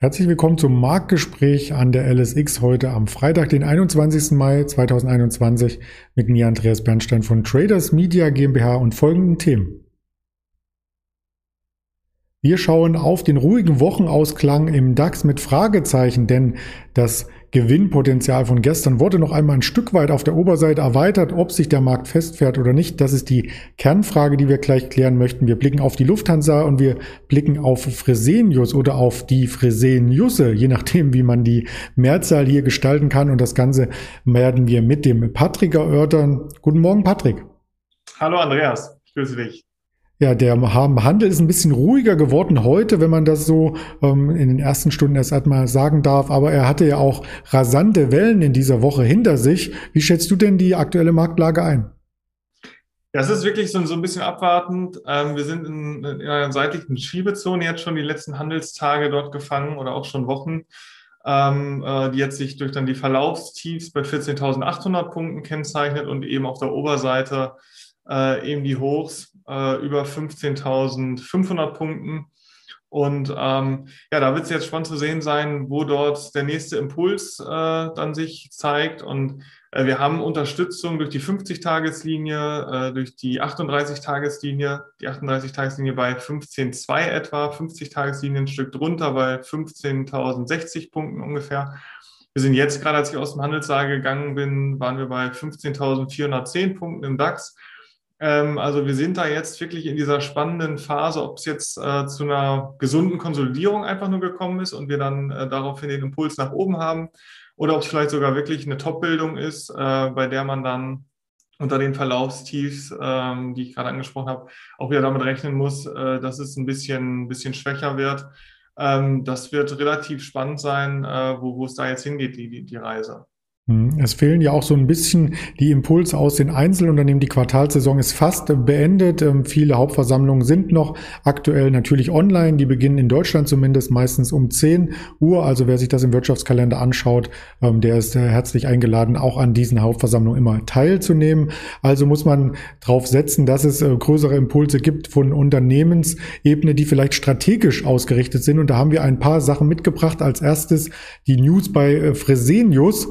Herzlich willkommen zum Marktgespräch an der LSX heute am Freitag, den 21. Mai 2021 mit mir Andreas Bernstein von Traders Media GmbH und folgenden Themen. Wir schauen auf den ruhigen Wochenausklang im DAX mit Fragezeichen, denn das Gewinnpotenzial von gestern wurde noch einmal ein Stück weit auf der Oberseite erweitert. Ob sich der Markt festfährt oder nicht, das ist die Kernfrage, die wir gleich klären möchten. Wir blicken auf die Lufthansa und wir blicken auf Fresenius oder auf die Freseniusse, je nachdem, wie man die Mehrzahl hier gestalten kann. Und das Ganze werden wir mit dem Patrick erörtern. Guten Morgen, Patrick. Hallo, Andreas. Ich grüße dich. Ja, der Handel ist ein bisschen ruhiger geworden heute, wenn man das so ähm, in den ersten Stunden erst einmal sagen darf. Aber er hatte ja auch rasante Wellen in dieser Woche hinter sich. Wie schätzt du denn die aktuelle Marktlage ein? Ja, es ist wirklich so, so ein bisschen abwartend. Ähm, wir sind in, in, einer seitlichen Schiebezone jetzt schon die letzten Handelstage dort gefangen oder auch schon Wochen, ähm, äh, die jetzt sich durch dann die Verlaufstiefs bei 14.800 Punkten kennzeichnet und eben auf der Oberseite äh, eben die Hochs äh, über 15.500 Punkten. Und ähm, ja, da wird es jetzt spannend zu sehen sein, wo dort der nächste Impuls äh, dann sich zeigt. Und äh, wir haben Unterstützung durch die 50-Tageslinie, äh, durch die 38-Tageslinie, die 38-Tageslinie bei 15,2 etwa, 50-Tageslinie ein Stück drunter bei 15.060 Punkten ungefähr. Wir sind jetzt gerade, als ich aus dem Handelssaal gegangen bin, waren wir bei 15.410 Punkten im DAX. Ähm, also wir sind da jetzt wirklich in dieser spannenden Phase, ob es jetzt äh, zu einer gesunden Konsolidierung einfach nur gekommen ist und wir dann äh, daraufhin den Impuls nach oben haben oder ob es vielleicht sogar wirklich eine Top-Bildung ist, äh, bei der man dann unter den Verlaufstiefs, ähm, die ich gerade angesprochen habe, auch wieder damit rechnen muss, äh, dass es ein bisschen, ein bisschen schwächer wird. Ähm, das wird relativ spannend sein, äh, wo, wo es da jetzt hingeht, die, die, die Reise. Hm, es fehlen ja auch so ein bisschen die Impulse aus den Einzelunternehmen. Die Quartalsaison ist fast beendet. Ähm, viele Hauptversammlungen sind noch aktuell natürlich online. Die beginnen in Deutschland zumindest meistens um 10 Uhr. Also wer sich das im Wirtschaftskalender anschaut, ähm, der ist äh, herzlich eingeladen, auch an diesen Hauptversammlungen immer teilzunehmen. Also muss man darauf setzen, dass es äh, größere Impulse gibt von Unternehmensebene, die vielleicht strategisch ausgerichtet sind. Und da haben wir ein paar Sachen mitgebracht. Als erstes die News bei äh, Fresenius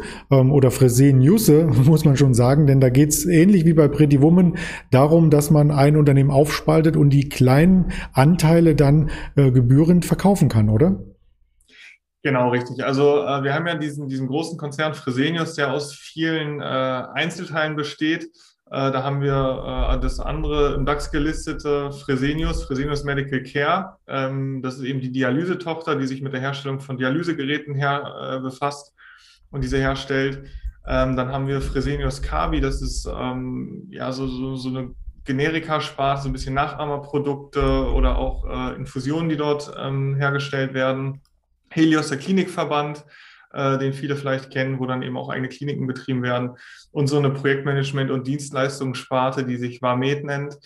ähm, oder Freseniusse, muss man schon sagen, denn da geht es ähnlich wie bei Pretty Woman darum, dass man ein Unternehmen aufspaltet und die kleinen Anteile dann äh, gebührend verkaufen kann, oder? Genau, richtig. Also äh, wir haben ja diesen, diesen großen Konzern Fresenius, der aus vielen äh, Einzelteilen besteht. Äh, da haben wir äh, das andere im DAX gelistete Fresenius, Fresenius Medical Care. Ähm, das ist eben die Dialysetochter, die sich mit der Herstellung von Dialysegeräten her äh, befasst und diese herstellt. Ähm, dann haben wir Fresenius Kabi, das ist ähm, ja so, so, so eine Generika-Sparte, so ein bisschen Nachahmerprodukte oder auch äh, Infusionen, die dort ähm, hergestellt werden. Helios, der Klinikverband, äh, den viele vielleicht kennen, wo dann eben auch eigene Kliniken betrieben werden. Und so eine Projektmanagement- und Dienstleistungssparte, die sich Varmed nennt.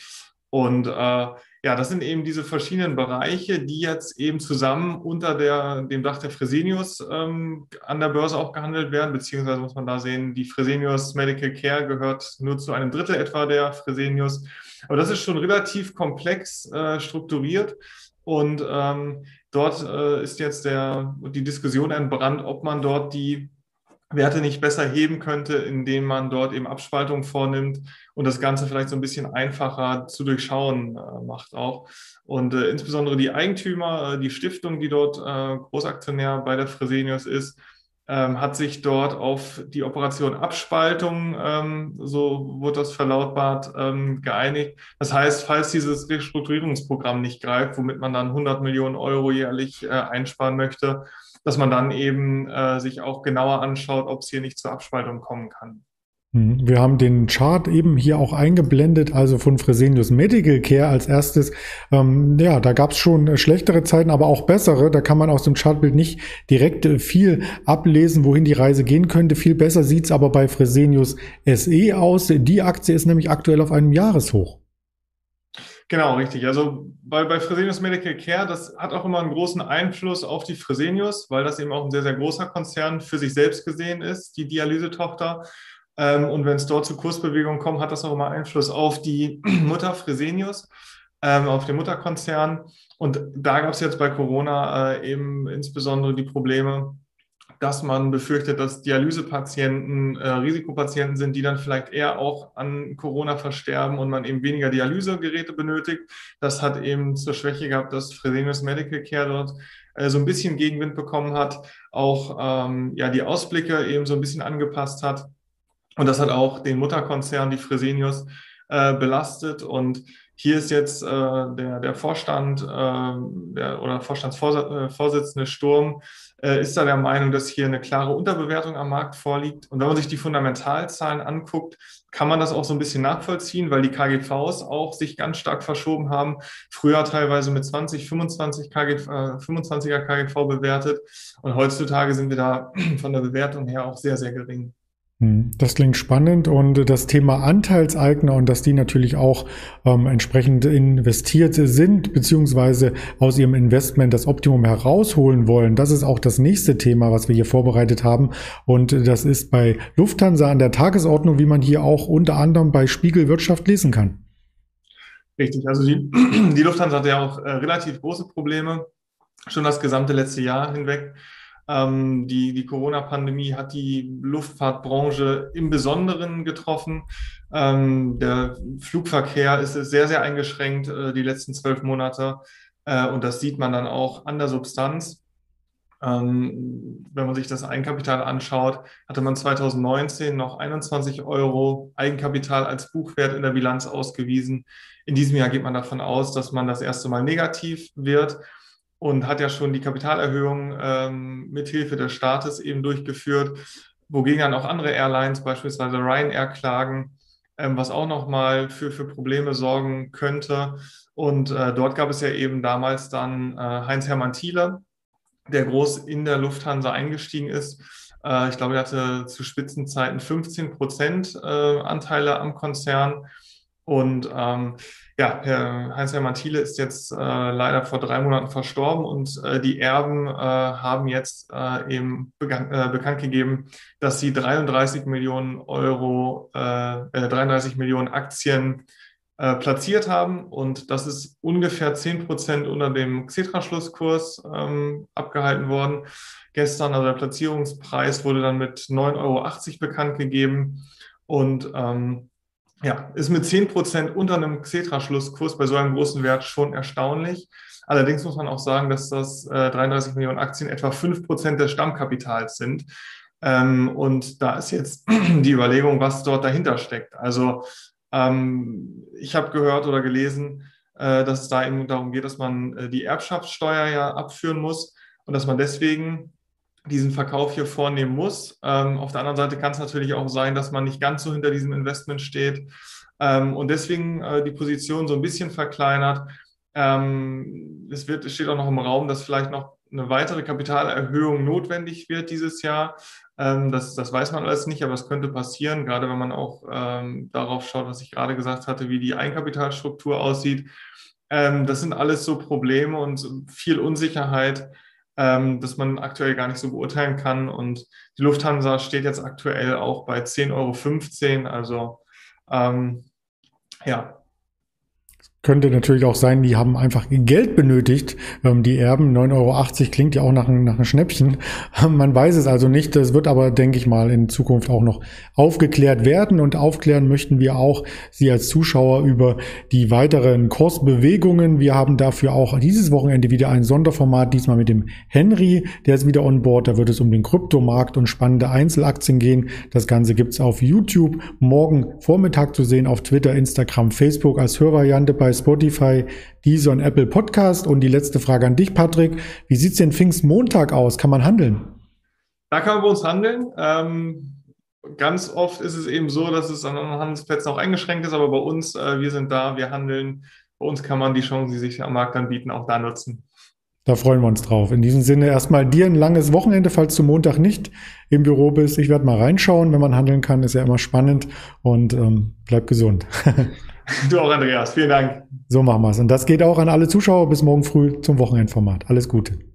Und äh, ja, das sind eben diese verschiedenen Bereiche, die jetzt eben zusammen unter der, dem Dach der Fresenius ähm, an der Börse auch gehandelt werden, beziehungsweise muss man da sehen, die Fresenius Medical Care gehört nur zu einem Drittel etwa der Fresenius. Aber das ist schon relativ komplex äh, strukturiert und ähm, dort äh, ist jetzt der, die Diskussion entbrannt, ob man dort die Werte nicht besser heben könnte, indem man dort eben Abspaltung vornimmt und das Ganze vielleicht so ein bisschen einfacher zu durchschauen äh, macht auch. Und äh, insbesondere die Eigentümer, äh, die Stiftung, die dort äh, Großaktionär bei der Fresenius ist, ähm, hat sich dort auf die Operation Abspaltung, ähm, so wurde das verlautbart, ähm, geeinigt. Das heißt, falls dieses Restrukturierungsprogramm nicht greift, womit man dann 100 Millionen Euro jährlich äh, einsparen möchte, dass man dann eben äh, sich auch genauer anschaut, ob es hier nicht zur Abspaltung kommen kann. Mhm. Wir haben den Chart eben hier auch eingeblendet, also von Fresenius Medical Care als erstes. Ähm, ja, da gab es schon schlechtere Zeiten, aber auch bessere. Da kann man aus dem Chartbild nicht direkt äh, viel ablesen, wohin die Reise gehen könnte. Viel besser sieht's aber bei Fresenius SE aus. Die Aktie ist nämlich aktuell auf einem Jahreshoch. Genau, richtig. Also bei, bei Fresenius Medical Care, das hat auch immer einen großen Einfluss auf die Fresenius, weil das eben auch ein sehr, sehr großer Konzern für sich selbst gesehen ist, die Dialysetochter. Ähm, und wenn es dort zu Kursbewegungen kommt, hat das auch immer Einfluss auf die Mutter Fresenius. ähm, auf den Mutterkonzern. Und da gab es jetzt bei Corona äh, eben insbesondere die Probleme, dass man befürchtet, dass Dialysepatienten äh, Risikopatienten sind, die dann vielleicht eher auch an Corona versterben und man eben weniger Dialysegeräte benötigt. Das hat eben zur Schwäche gehabt, dass Fresenius Medical Care dort äh, so ein bisschen Gegenwind bekommen hat, auch ähm, ja die Ausblicke eben so ein bisschen angepasst hat. Und das hat auch den Mutterkonzern, die Fresenius, äh, belastet. Und hier ist jetzt äh, der, der Vorstand äh, der, oder Vorstandsvorsitzende Sturm äh, ist da der Meinung, dass hier eine klare Unterbewertung am Markt vorliegt. Und wenn man sich die Fundamentalzahlen anguckt, kann man das auch so ein bisschen nachvollziehen, weil die KGVs auch sich ganz stark verschoben haben. Früher teilweise mit 20, 25 KGV, 25er KGV bewertet. Und heutzutage sind wir da von der Bewertung her auch sehr, sehr gering. Hm, das klingt spannend und das Thema Anteilseigner und dass die natürlich auch ähm, entsprechend investiert sind, beziehungsweise aus ihrem Investment das Optimum herausholen wollen, das ist auch das nächste Thema, was wir hier vorbereitet haben. Und das ist bei Lufthansa an der Tagesordnung, wie man hier auch unter anderem bei Spiegel Wirtschaft lesen kann. Richtig, also die, die Lufthansa hat ja auch äh, relativ große Probleme, schon das gesamte letzte Jahr hinweg. Ähm, die die Corona-Pandemie hat die Luftfahrtbranche im Besonderen getroffen. Ähm, der Flugverkehr ist sehr, sehr eingeschränkt äh, die letzten zwölf Monate. Äh, und das sieht man dann auch an der Substanz. Ähm, wenn man sich das Eigenkapital anschaut, hatte man 2019 noch 21 Euro Eigenkapital als Buchwert in der Bilanz ausgewiesen. In diesem Jahr geht man davon aus, dass man das erste Mal negativ wird und hat ja schon die Kapitalerhöhung ähm, mithilfe des Staates eben durchgeführt, wogegen dann auch andere Airlines, beispielsweise Ryanair, klagen, ähm, was auch nochmal für, für Probleme sorgen könnte. Und äh, dort gab es ja eben damals dann äh, Heinz-Hermann Thiele, der groß in der Lufthansa eingestiegen ist. Äh, ich glaube, er hatte zu Spitzenzeiten 15 Prozent äh, Anteile am Konzern. Und ähm, ja, Herr Heinz-Hermann Thiele ist jetzt äh, leider vor drei Monaten verstorben und äh, die Erben äh, haben jetzt äh, eben bekannt, äh, bekannt gegeben, dass sie 33 Millionen Euro, 33 äh, Millionen Aktien platziert haben und das ist ungefähr 10 Prozent unter dem Xetra-Schlusskurs ähm, abgehalten worden. Gestern, also der Platzierungspreis wurde dann mit 9,80 Euro bekannt gegeben und ähm, ja, ist mit 10% unter einem Xetra-Schlusskurs bei so einem großen Wert schon erstaunlich. Allerdings muss man auch sagen, dass das äh, 33 Millionen Aktien etwa 5% des Stammkapitals sind. Ähm, und da ist jetzt die Überlegung, was dort dahinter steckt. Also ähm, ich habe gehört oder gelesen, äh, dass es da eben darum geht, dass man äh, die Erbschaftssteuer ja abführen muss und dass man deswegen diesen Verkauf hier vornehmen muss. Ähm, auf der anderen Seite kann es natürlich auch sein, dass man nicht ganz so hinter diesem Investment steht ähm, und deswegen äh, die Position so ein bisschen verkleinert. Ähm, es, wird, es steht auch noch im Raum, dass vielleicht noch eine weitere Kapitalerhöhung notwendig wird dieses Jahr. Ähm, das, das weiß man alles nicht, aber es könnte passieren, gerade wenn man auch ähm, darauf schaut, was ich gerade gesagt hatte, wie die Eigenkapitalstruktur aussieht. Ähm, das sind alles so Probleme und viel Unsicherheit ähm, dass man aktuell gar nicht so beurteilen kann. Und die Lufthansa steht jetzt aktuell auch bei 10,15 Euro. Also ähm, ja, könnte natürlich auch sein, die haben einfach Geld benötigt. Ähm, die Erben, 9,80 Euro klingt ja auch nach, nach einem Schnäppchen. Man weiß es also nicht. Das wird aber, denke ich mal, in Zukunft auch noch aufgeklärt werden. Und aufklären möchten wir auch Sie als Zuschauer über die weiteren Kursbewegungen. Wir haben dafür auch dieses Wochenende wieder ein Sonderformat, diesmal mit dem Henry. Der ist wieder on board. Da wird es um den Kryptomarkt und spannende Einzelaktien gehen. Das Ganze gibt's auf YouTube morgen Vormittag zu sehen, auf Twitter, Instagram, Facebook als Hörvariante bei bei Spotify, Deezer und Apple Podcast. Und die letzte Frage an dich, Patrick. Wie sieht es denn Pfingstmontag aus? Kann man handeln? Da kann man bei uns handeln. Ähm, ganz oft ist es eben so, dass es an anderen Handelsplätzen auch eingeschränkt ist, aber bei uns, äh, wir sind da, wir handeln. Bei uns kann man die Chancen, die sich am Markt anbieten, auch da nutzen. Da freuen wir uns drauf. In diesem Sinne erstmal dir ein langes Wochenende, falls du Montag nicht im Büro bist. Ich werde mal reinschauen, wenn man handeln kann, ist ja immer spannend und ähm, bleib gesund. Du auch, Andreas. Vielen Dank. So machen wir es. Und das geht auch an alle Zuschauer bis morgen früh zum Wochenendformat. Alles Gute.